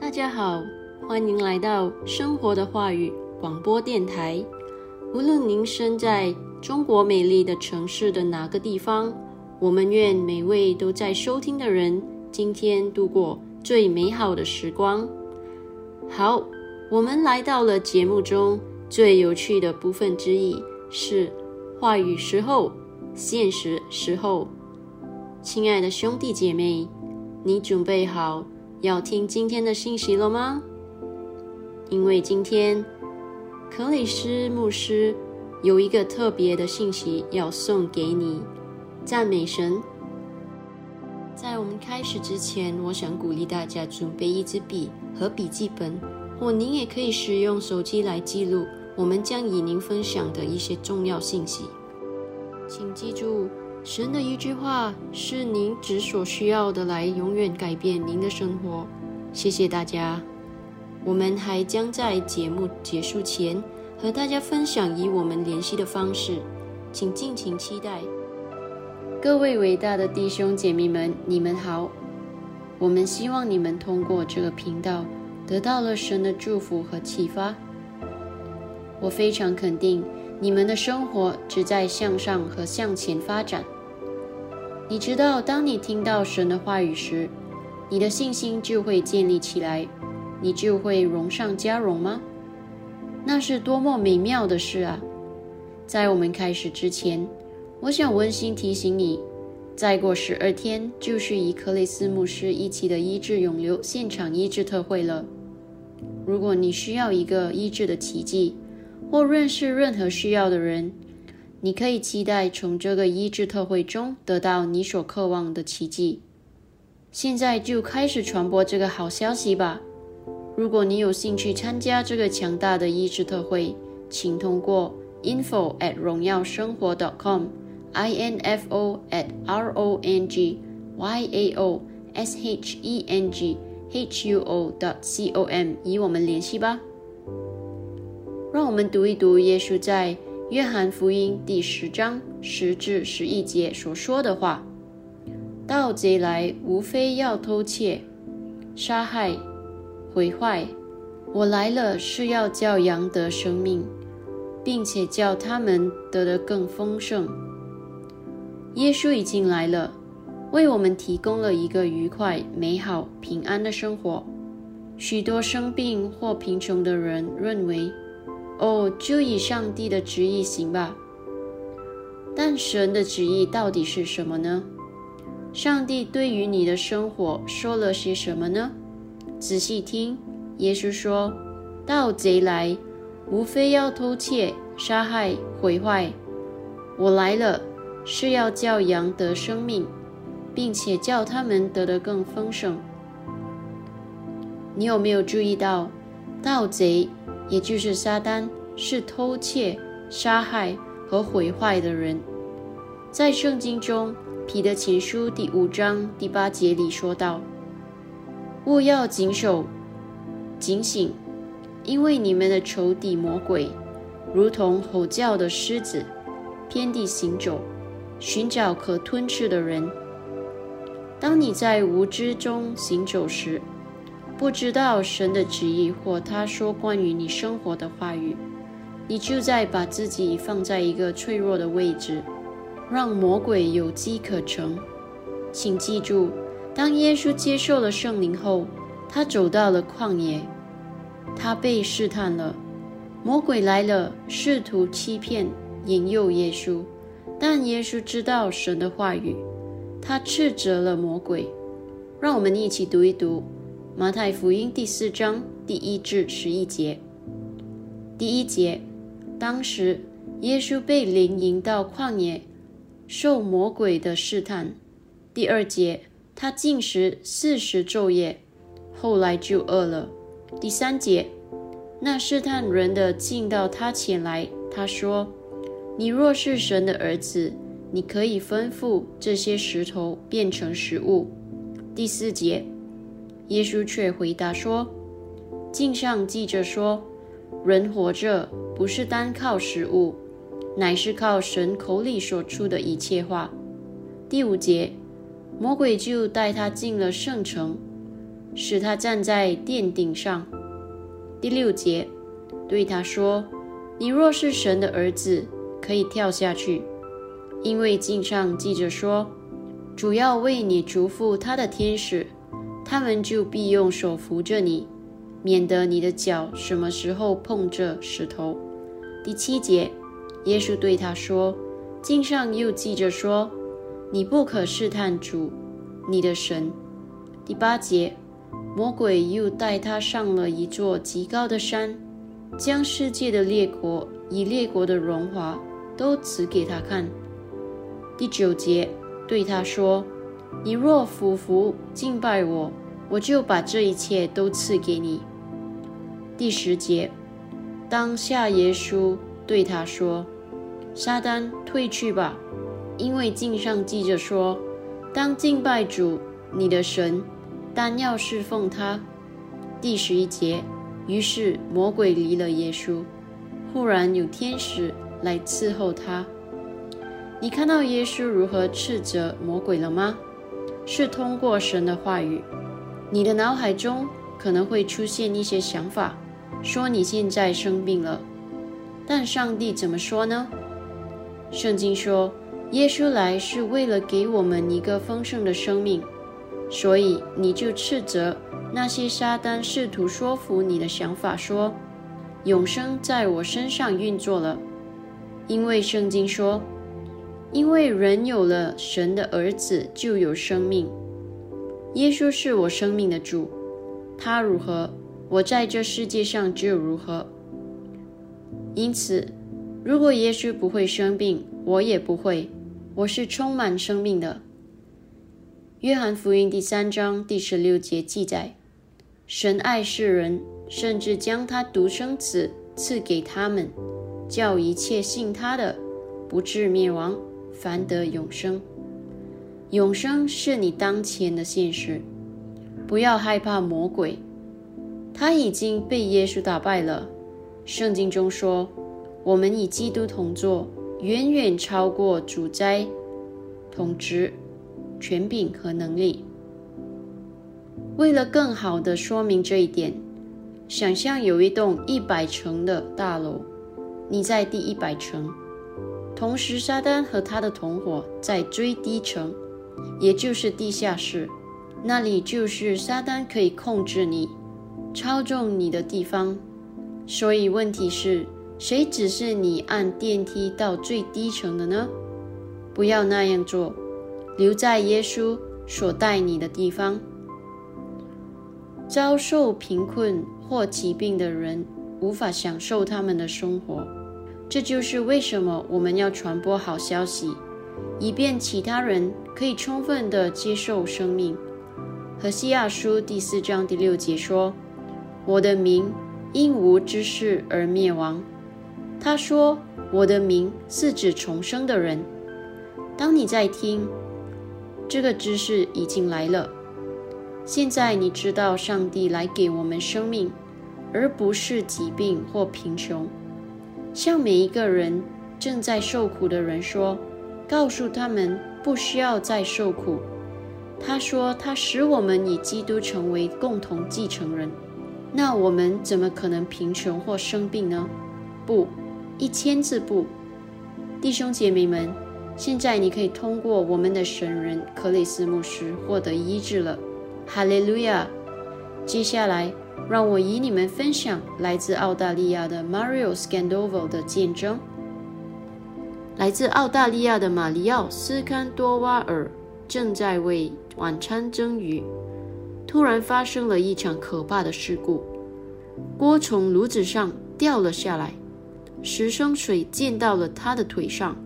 大家好，欢迎来到生活的话语广播电台。无论您身在中国美丽的城市的哪个地方，我们愿每位都在收听的人今天度过。最美好的时光。好，我们来到了节目中最有趣的部分之一，是话语时候、现实时候。亲爱的兄弟姐妹，你准备好要听今天的信息了吗？因为今天克里斯牧师有一个特别的信息要送给你，赞美神。在我们开始之前，我想鼓励大家准备一支笔和笔记本，或您也可以使用手机来记录我们将与您分享的一些重要信息。请记住，神的一句话是您只所需要的，来永远改变您的生活。谢谢大家。我们还将在节目结束前和大家分享与我们联系的方式，请尽情期待。各位伟大的弟兄姐妹们，你们好！我们希望你们通过这个频道得到了神的祝福和启发。我非常肯定你们的生活只在向上和向前发展。你知道，当你听到神的话语时，你的信心就会建立起来，你就会荣上加荣吗？那是多么美妙的事啊！在我们开始之前，我想温馨提醒你，再过十二天就是与克雷斯牧师一起的医治永流现场医治特会了。如果你需要一个医治的奇迹，或认识任何需要的人，你可以期待从这个医治特会中得到你所渴望的奇迹。现在就开始传播这个好消息吧！如果你有兴趣参加这个强大的医治特会，请通过 info at 荣耀生活 dot .com，i n f o at r o n g y a o s h e n g h u o dot c o m 与我们联系吧。我们读一读耶稣在约翰福音第十章十至十一节所说的话。盗贼来，无非要偷窃、杀害、毁坏。我来了，是要叫羊得生命，并且叫他们得的更丰盛。耶稣已经来了，为我们提供了一个愉快、美好、平安的生活。许多生病或贫穷的人认为，哦，就以上帝的旨意行吧。但神的旨意到底是什么呢？上帝对于你的生活说了些什么呢？仔细听，耶稣说：“盗贼来，无非要偷窃、杀害、毁坏。我来了，是要叫羊得生命，并且叫他们得的更丰盛。”你有没有注意到，盗贼，也就是撒旦，是偷窃、杀害和毁坏的人？在圣经中。彼得前书第五章第八节里说道：“勿要谨守、警醒，因为你们的仇敌魔鬼，如同吼叫的狮子，遍地行走，寻找可吞吃的人。当你在无知中行走时，不知道神的旨意或他说关于你生活的话语，你就在把自己放在一个脆弱的位置。”让魔鬼有机可乘。请记住，当耶稣接受了圣灵后，他走到了旷野，他被试探了。魔鬼来了，试图欺骗、引诱耶稣，但耶稣知道神的话语，他斥责了魔鬼。让我们一起读一读马太福音第四章第一至十一节。第一节，当时耶稣被灵引到旷野。受魔鬼的试探。第二节，他进食四十昼夜，后来就饿了。第三节，那试探人的进到他前来，他说：“你若是神的儿子，你可以吩咐这些石头变成食物。”第四节，耶稣却回答说：“经上记着说，人活着不是单靠食物。”乃是靠神口里所出的一切话。第五节，魔鬼就带他进了圣城，使他站在殿顶上。第六节，对他说：“你若是神的儿子，可以跳下去，因为经上记着说，主要为你嘱咐他的天使，他们就必用手扶着你，免得你的脚什么时候碰着石头。”第七节。耶稣对他说：“经上又记着说，你不可试探主，你的神。”第八节，魔鬼又带他上了一座极高的山，将世界的列国以列国的荣华都指给他看。第九节，对他说：“你若俯伏敬拜我，我就把这一切都赐给你。”第十节，当下耶稣。对他说：“撒旦，退去吧，因为经上记着说，当敬拜主你的神，但要侍奉他。”第十一节。于是魔鬼离了耶稣，忽然有天使来伺候他。你看到耶稣如何斥责魔鬼了吗？是通过神的话语。你的脑海中可能会出现一些想法，说你现在生病了。但上帝怎么说呢？圣经说，耶稣来是为了给我们一个丰盛的生命，所以你就斥责那些撒旦试图说服你的想法，说永生在我身上运作了。因为圣经说：“因为人有了神的儿子，就有生命。”耶稣是我生命的主，他如何，我在这世界上就如何。因此，如果耶稣不会生病，我也不会。我是充满生命的。约翰福音第三章第十六节记载：“神爱世人，甚至将他独生子赐给他们，叫一切信他的，不至灭亡，反得永生。”永生是你当前的现实。不要害怕魔鬼，他已经被耶稣打败了。圣经中说：“我们与基督同坐，远远超过主宰、统治、权柄和能力。”为了更好地说明这一点，想象有一栋一百层的大楼，你在第一百层，同时撒旦和他的同伙在最低层。也就是地下室，那里就是撒旦可以控制你、操纵你的地方。所以问题是，谁指示你按电梯到最低层的呢？不要那样做，留在耶稣所带你的地方。遭受贫困或疾病的人无法享受他们的生活，这就是为什么我们要传播好消息。以便其他人可以充分地接受生命。和西亚书第四章第六节说：“我的名因无知识而灭亡。”他说：“我的名是指重生的人。”当你在听，这个知识已经来了。现在你知道上帝来给我们生命，而不是疾病或贫穷。向每一个人正在受苦的人说。告诉他们不需要再受苦。他说：“他使我们以基督成为共同继承人。那我们怎么可能贫穷或生病呢？不，一千字不。弟兄姐妹们，现在你可以通过我们的神人克里斯牧师获得医治了。哈利路亚！接下来，让我与你们分享来自澳大利亚的 Mario Scandovo 的见证。来自澳大利亚的马里奥斯堪多瓦尔正在为晚餐蒸鱼，突然发生了一场可怕的事故，锅从炉子上掉了下来，十升水溅到了他的腿上，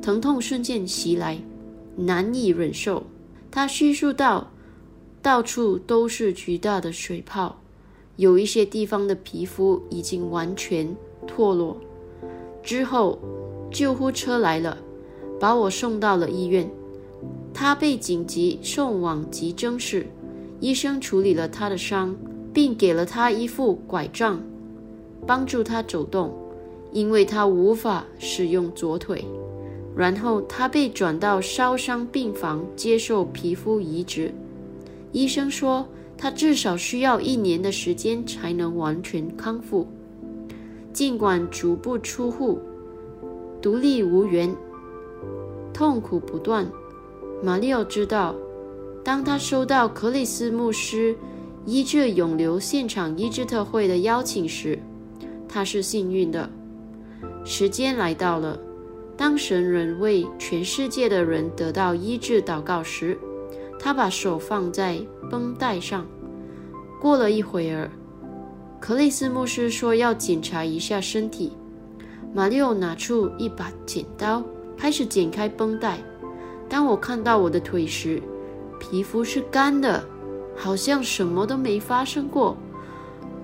疼痛瞬间袭来，难以忍受。他叙述道：“到处都是巨大的水泡，有一些地方的皮肤已经完全脱落。”之后。救护车来了，把我送到了医院。他被紧急送往急诊室，医生处理了他的伤，并给了他一副拐杖，帮助他走动，因为他无法使用左腿。然后他被转到烧伤病房接受皮肤移植。医生说他至少需要一年的时间才能完全康复，尽管足不出户。独立无援，痛苦不断。马里奥知道，当他收到克里斯牧师医治永留现场医治特会的邀请时，他是幸运的。时间来到了，当神人为全世界的人得到医治祷告时，他把手放在绷带上。过了一会儿，克里斯牧师说要检查一下身体。马里奥拿出一把剪刀，开始剪开绷带。当我看到我的腿时，皮肤是干的，好像什么都没发生过。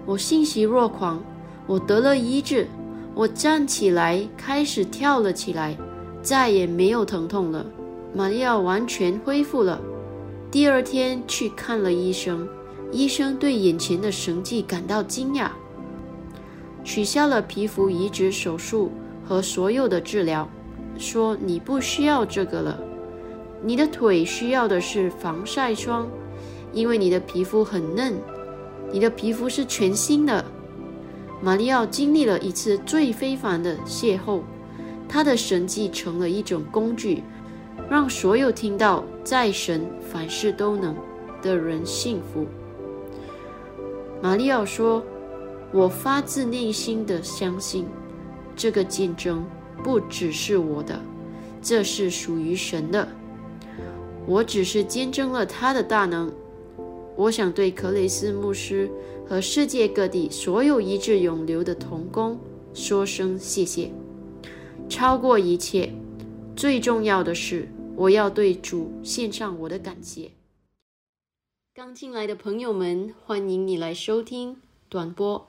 我欣喜若狂，我得了医治。我站起来，开始跳了起来，再也没有疼痛了。马里奥完全恢复了。第二天去看了医生，医生对眼前的神迹感到惊讶。取消了皮肤移植手术和所有的治疗，说你不需要这个了。你的腿需要的是防晒霜，因为你的皮肤很嫩，你的皮肤是全新的。马里奥经历了一次最非凡的邂逅，他的神迹成了一种工具，让所有听到在神凡事都能的人幸福。马里奥说。我发自内心的相信，这个见证不只是我的，这是属于神的。我只是见证了他的大能。我想对克雷斯牧师和世界各地所有一直永留的童工说声谢谢。超过一切，最重要的是，我要对主献上我的感谢。刚进来的朋友们，欢迎你来收听短播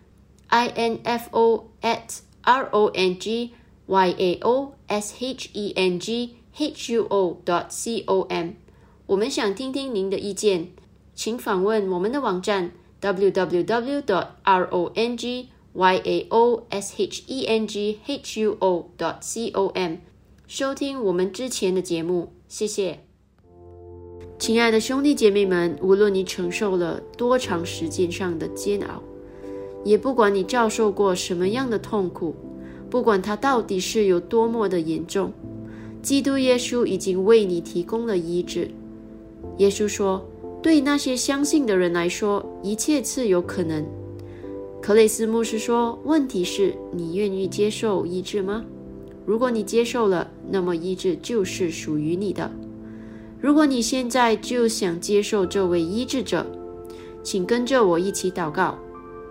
info at r o n g y a o s h e n g h u o dot c o m。我们想听听您的意见，请访问我们的网站 www dot r o n g y a o s h e n g h u o dot c o m，收听我们之前的节目。谢谢。亲爱的兄弟姐妹们，无论你承受了多长时间上的煎熬，也不管你遭受过什么样的痛苦，不管它到底是有多么的严重，基督耶稣已经为你提供了医治。耶稣说：“对那些相信的人来说，一切是有可能。”克雷斯牧师说：“问题是你愿意接受医治吗？如果你接受了，那么医治就是属于你的。”如果你现在就想接受这位医治者，请跟着我一起祷告。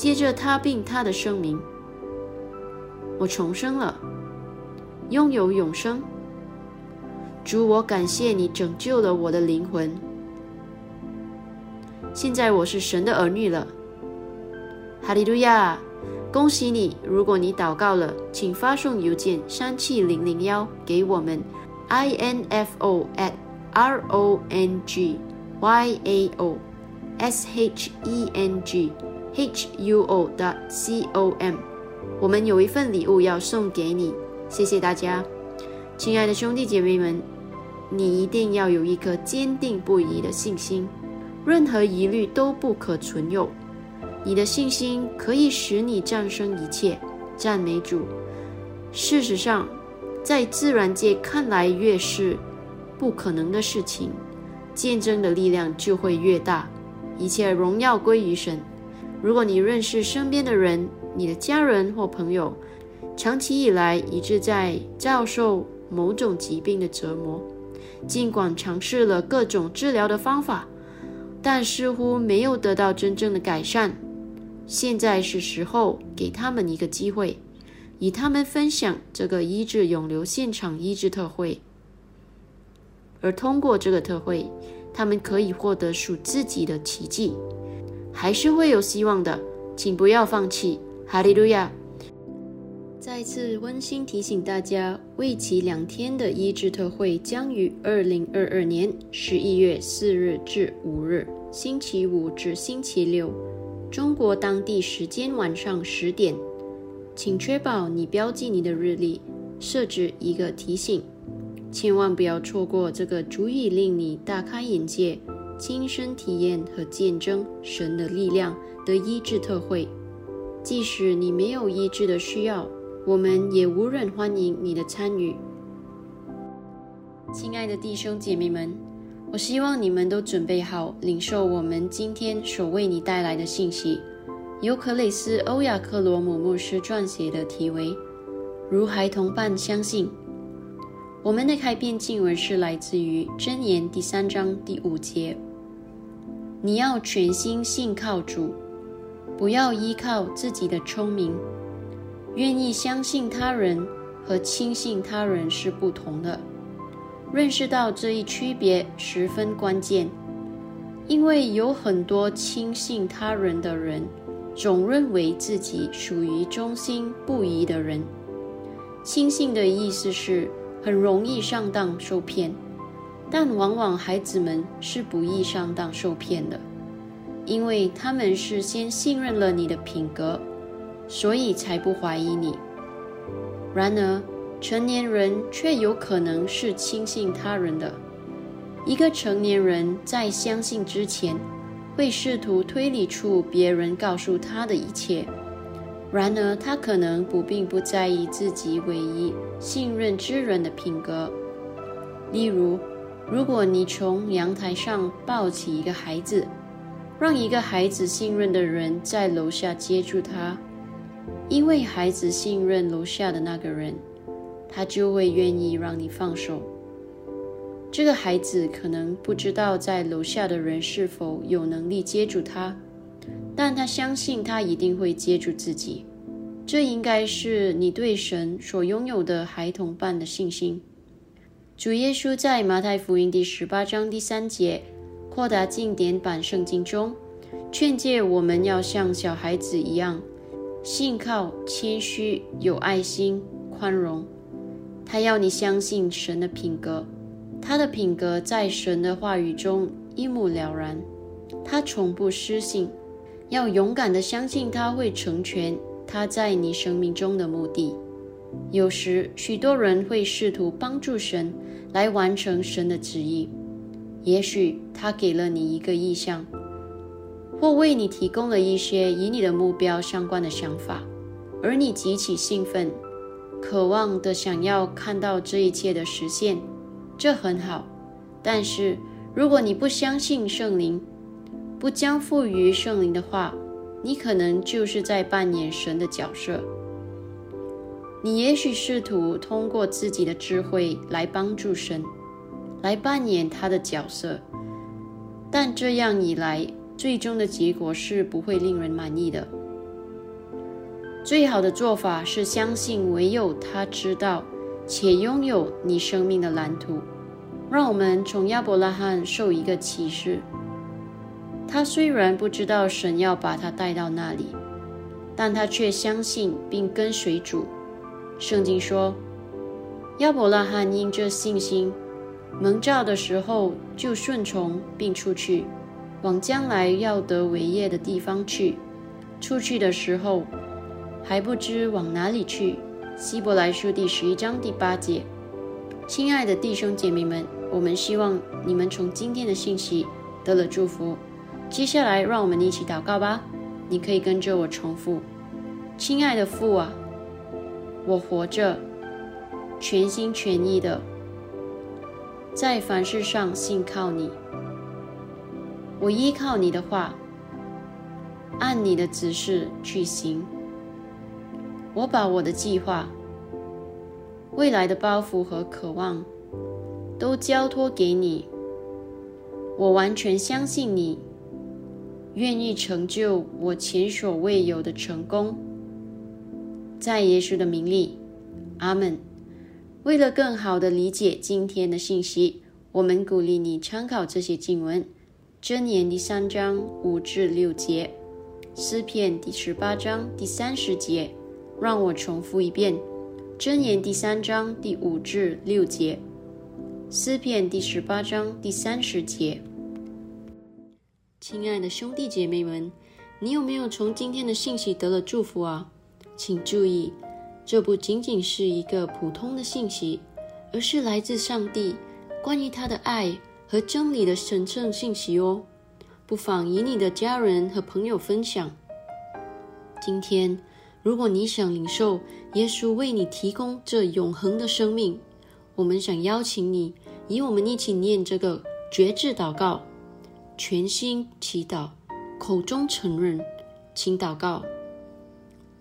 接着他并他的声明，我重生了，拥有永生。主，我感谢你拯救了我的灵魂。现在我是神的儿女了。哈利路亚！恭喜你！如果你祷告了，请发送邮件三七零零幺给我们。info at r o n g y a o s h e n g h u o dot c o m，我们有一份礼物要送给你，谢谢大家，亲爱的兄弟姐妹们，你一定要有一颗坚定不移的信心，任何疑虑都不可存有。你的信心可以使你战胜一切，赞美主。事实上。在自然界看来，越是不可能的事情，见证的力量就会越大。一切荣耀归于神。如果你认识身边的人，你的家人或朋友，长期以来一直在遭受某种疾病的折磨，尽管尝试了各种治疗的方法，但似乎没有得到真正的改善，现在是时候给他们一个机会。与他们分享这个医治永留现场医治特会，而通过这个特会，他们可以获得属自己的奇迹，还是会有希望的，请不要放弃，哈利路亚！再次温馨提醒大家，为期两天的医治特会将于二零二二年十一月四日至五日，星期五至星期六，中国当地时间晚上十点。请确保你标记你的日历，设置一个提醒，千万不要错过这个足以令你大开眼界、亲身体验和见证神的力量的医治特会。即使你没有医治的需要，我们也无人欢迎你的参与。亲爱的弟兄姐妹们，我希望你们都准备好领受我们今天所为你带来的信息。由克雷斯·欧亚克罗姆牧师撰写的题为《如孩童般相信》。我们的开篇经文是来自于箴言第三章第五节：“你要全心信靠主，不要依靠自己的聪明，愿意相信他人，和轻信他人是不同的。认识到这一区别十分关键，因为有很多轻信他人的人，总认为自己属于忠心不疑的人。轻信的意思是很容易上当受骗，但往往孩子们是不易上当受骗的，因为他们是先信任了你的品格，所以才不怀疑你。然而，成年人却有可能是轻信他人的。一个成年人在相信之前，会试图推理出别人告诉他的一切。然而，他可能不并不在意自己唯一信任之人的品格。例如，如果你从阳台上抱起一个孩子，让一个孩子信任的人在楼下接住他，因为孩子信任楼下的那个人，他就会愿意让你放手。这个孩子可能不知道在楼下的人是否有能力接住他。但他相信他一定会接住自己，这应该是你对神所拥有的孩童般的信心。主耶稣在马太福音第十八章第三节扩大经典版圣经中，劝诫我们要像小孩子一样，信靠、谦虚、有爱心、宽容。他要你相信神的品格，他的品格在神的话语中一目了然，他从不失信。要勇敢地相信他会成全他在你生命中的目的。有时，许多人会试图帮助神来完成神的旨意。也许他给了你一个意向，或为你提供了一些与你的目标相关的想法，而你极其兴奋，渴望的想要看到这一切的实现。这很好。但是，如果你不相信圣灵，不将赋予圣灵的话，你可能就是在扮演神的角色。你也许试图通过自己的智慧来帮助神，来扮演他的角色，但这样一来，最终的结果是不会令人满意的。最好的做法是相信唯有他知道且拥有你生命的蓝图。让我们从亚伯拉罕受一个启示。他虽然不知道神要把他带到那里，但他却相信并跟随主。圣经说，亚伯拉罕因这信心蒙召的时候，就顺从并出去，往将来要得伟业的地方去。出去的时候还不知往哪里去。希伯来书第十一章第八节。亲爱的弟兄姐妹们，我们希望你们从今天的信息得了祝福。接下来，让我们一起祷告吧。你可以跟着我重复：“亲爱的父啊，我活着，全心全意的在凡事上信靠你。我依靠你的话，按你的指示去行。我把我的计划、未来的包袱和渴望都交托给你。我完全相信你。”愿意成就我前所未有的成功，在耶稣的名里，阿门。为了更好的理解今天的信息，我们鼓励你参考这些经文：箴言第三章五至六节，诗篇第十八章第三十节。让我重复一遍：箴言第三章第五至六节，诗篇第十八章第三十节。亲爱的兄弟姐妹们，你有没有从今天的信息得了祝福啊？请注意，这不仅仅是一个普通的信息，而是来自上帝关于他的爱和真理的神圣信息哦。不妨与你的家人和朋友分享。今天，如果你想领受耶稣为你提供这永恒的生命，我们想邀请你与我们一起念这个绝志祷告。全心祈祷，口中承认，请祷告。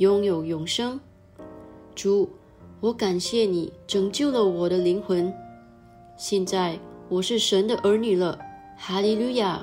拥有永生。主，我感谢你拯救了我的灵魂。现在我是神的儿女了，哈利路亚！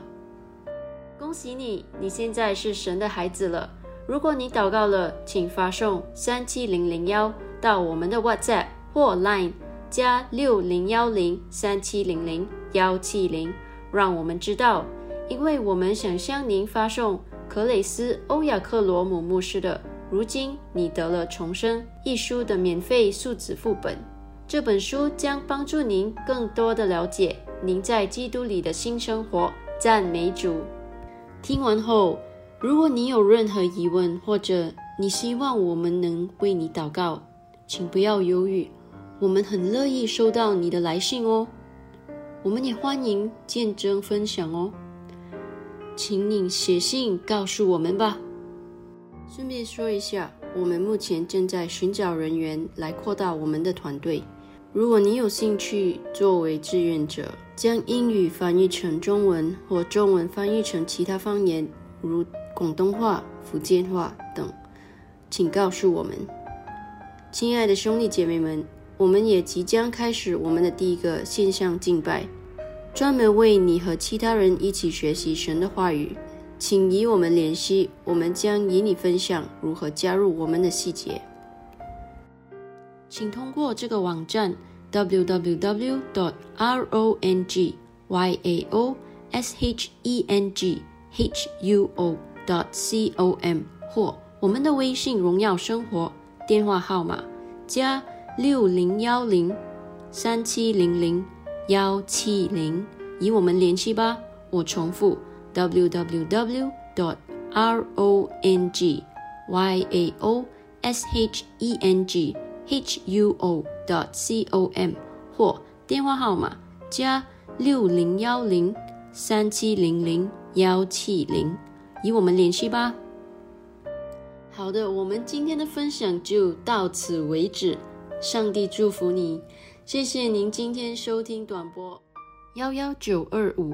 恭喜你，你现在是神的孩子了。如果你祷告了，请发送三七零零幺到我们的 WhatsApp 或 Line 加六零幺零三七零零幺七零，让我们知道。因为我们想向您发送克雷斯·欧亚克罗姆牧师的《如今你得了重生》一书的免费数字副本。这本书将帮助您更多的了解您在基督里的新生活。赞美主！听完后，如果你有任何疑问，或者你希望我们能为你祷告，请不要犹豫，我们很乐意收到你的来信哦。我们也欢迎见证分享哦。请你写信告诉我们吧。顺便说一下，我们目前正在寻找人员来扩大我们的团队。如果你有兴趣作为志愿者，将英语翻译成中文或中文翻译成其他方言，如广东话、福建话等，请告诉我们。亲爱的兄弟姐妹们，我们也即将开始我们的第一个线上敬拜。专门为你和其他人一起学习神的话语，请与我们联系，我们将与你分享如何加入我们的细节。请通过这个网站 www.dot.rongyao.shenghuo.dot.com 或我们的微信“荣耀生活”电话号码加六零幺零三七零零。幺七零，与我们联系吧。我重复：w w w. dot r o n g y a o s h e n g h u o. dot c o m 或电话号码加六零幺零三七零零幺七零，与我们联系吧。好的，我们今天的分享就到此为止。上帝祝福你。谢谢您今天收听短波幺幺九二五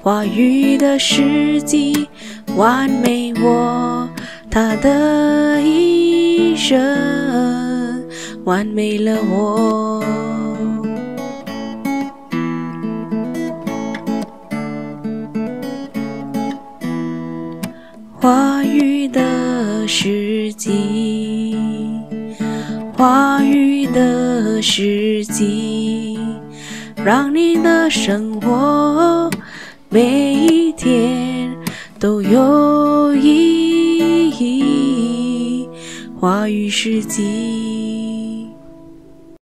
话语的时机完美，我他的一生完美了我。话语的时机，话语的时机。让你的生活每一天都有意义。话语是基。